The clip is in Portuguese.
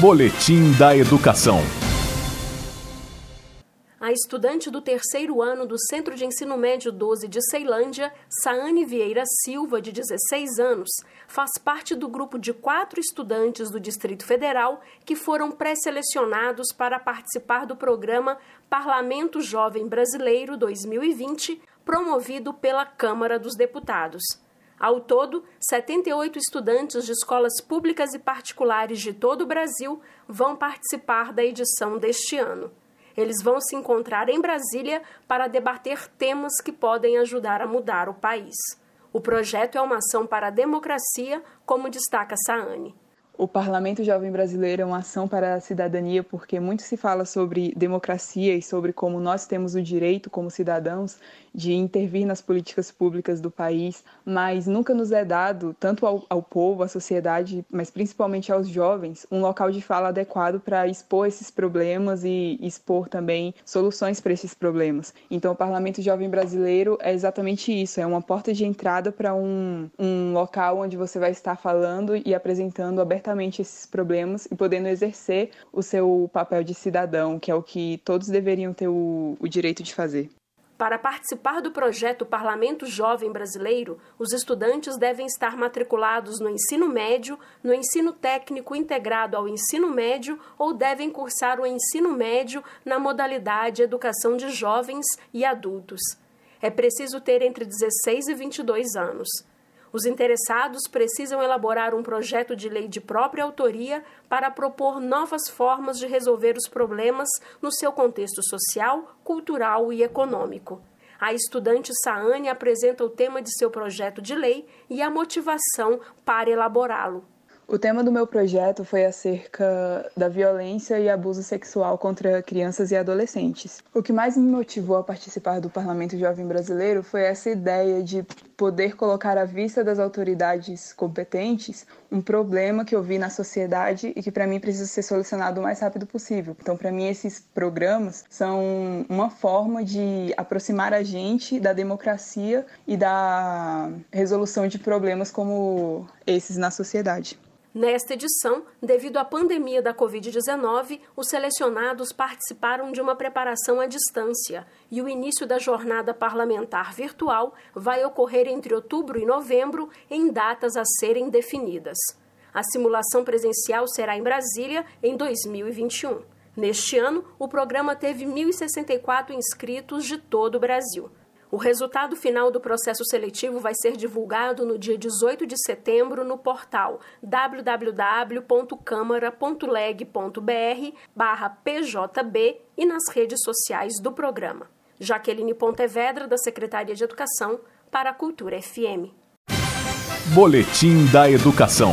Boletim da Educação. A estudante do terceiro ano do Centro de Ensino Médio 12 de Ceilândia, Saane Vieira Silva, de 16 anos, faz parte do grupo de quatro estudantes do Distrito Federal que foram pré-selecionados para participar do programa Parlamento Jovem Brasileiro 2020, promovido pela Câmara dos Deputados. Ao todo, 78 estudantes de escolas públicas e particulares de todo o Brasil vão participar da edição deste ano. Eles vão se encontrar em Brasília para debater temas que podem ajudar a mudar o país. O projeto é uma ação para a democracia, como destaca Saane. O Parlamento Jovem Brasileiro é uma ação para a cidadania porque muito se fala sobre democracia e sobre como nós temos o direito, como cidadãos, de intervir nas políticas públicas do país, mas nunca nos é dado, tanto ao, ao povo, à sociedade, mas principalmente aos jovens, um local de fala adequado para expor esses problemas e expor também soluções para esses problemas. Então, o Parlamento Jovem Brasileiro é exatamente isso: é uma porta de entrada para um, um local onde você vai estar falando e apresentando abertamente esses problemas e podendo exercer o seu papel de cidadão, que é o que todos deveriam ter o, o direito de fazer. Para participar do projeto Parlamento Jovem Brasileiro, os estudantes devem estar matriculados no ensino médio, no ensino técnico integrado ao ensino médio ou devem cursar o ensino médio na modalidade Educação de Jovens e Adultos. É preciso ter entre 16 e 22 anos. Os interessados precisam elaborar um projeto de lei de própria autoria para propor novas formas de resolver os problemas no seu contexto social, cultural e econômico. A estudante Saane apresenta o tema de seu projeto de lei e a motivação para elaborá-lo. O tema do meu projeto foi acerca da violência e abuso sexual contra crianças e adolescentes. O que mais me motivou a participar do Parlamento Jovem Brasileiro foi essa ideia de poder colocar à vista das autoridades competentes um problema que eu vi na sociedade e que para mim precisa ser solucionado o mais rápido possível. Então, para mim esses programas são uma forma de aproximar a gente da democracia e da resolução de problemas como esses na sociedade. Nesta edição, devido à pandemia da Covid-19, os selecionados participaram de uma preparação à distância e o início da jornada parlamentar virtual vai ocorrer entre outubro e novembro, em datas a serem definidas. A simulação presencial será em Brasília em 2021. Neste ano, o programa teve 1.064 inscritos de todo o Brasil. O resultado final do processo seletivo vai ser divulgado no dia 18 de setembro no portal www.câmara.leg.br/pjb e nas redes sociais do programa. Jaqueline Pontevedra, da Secretaria de Educação, para a Cultura FM. Boletim da Educação.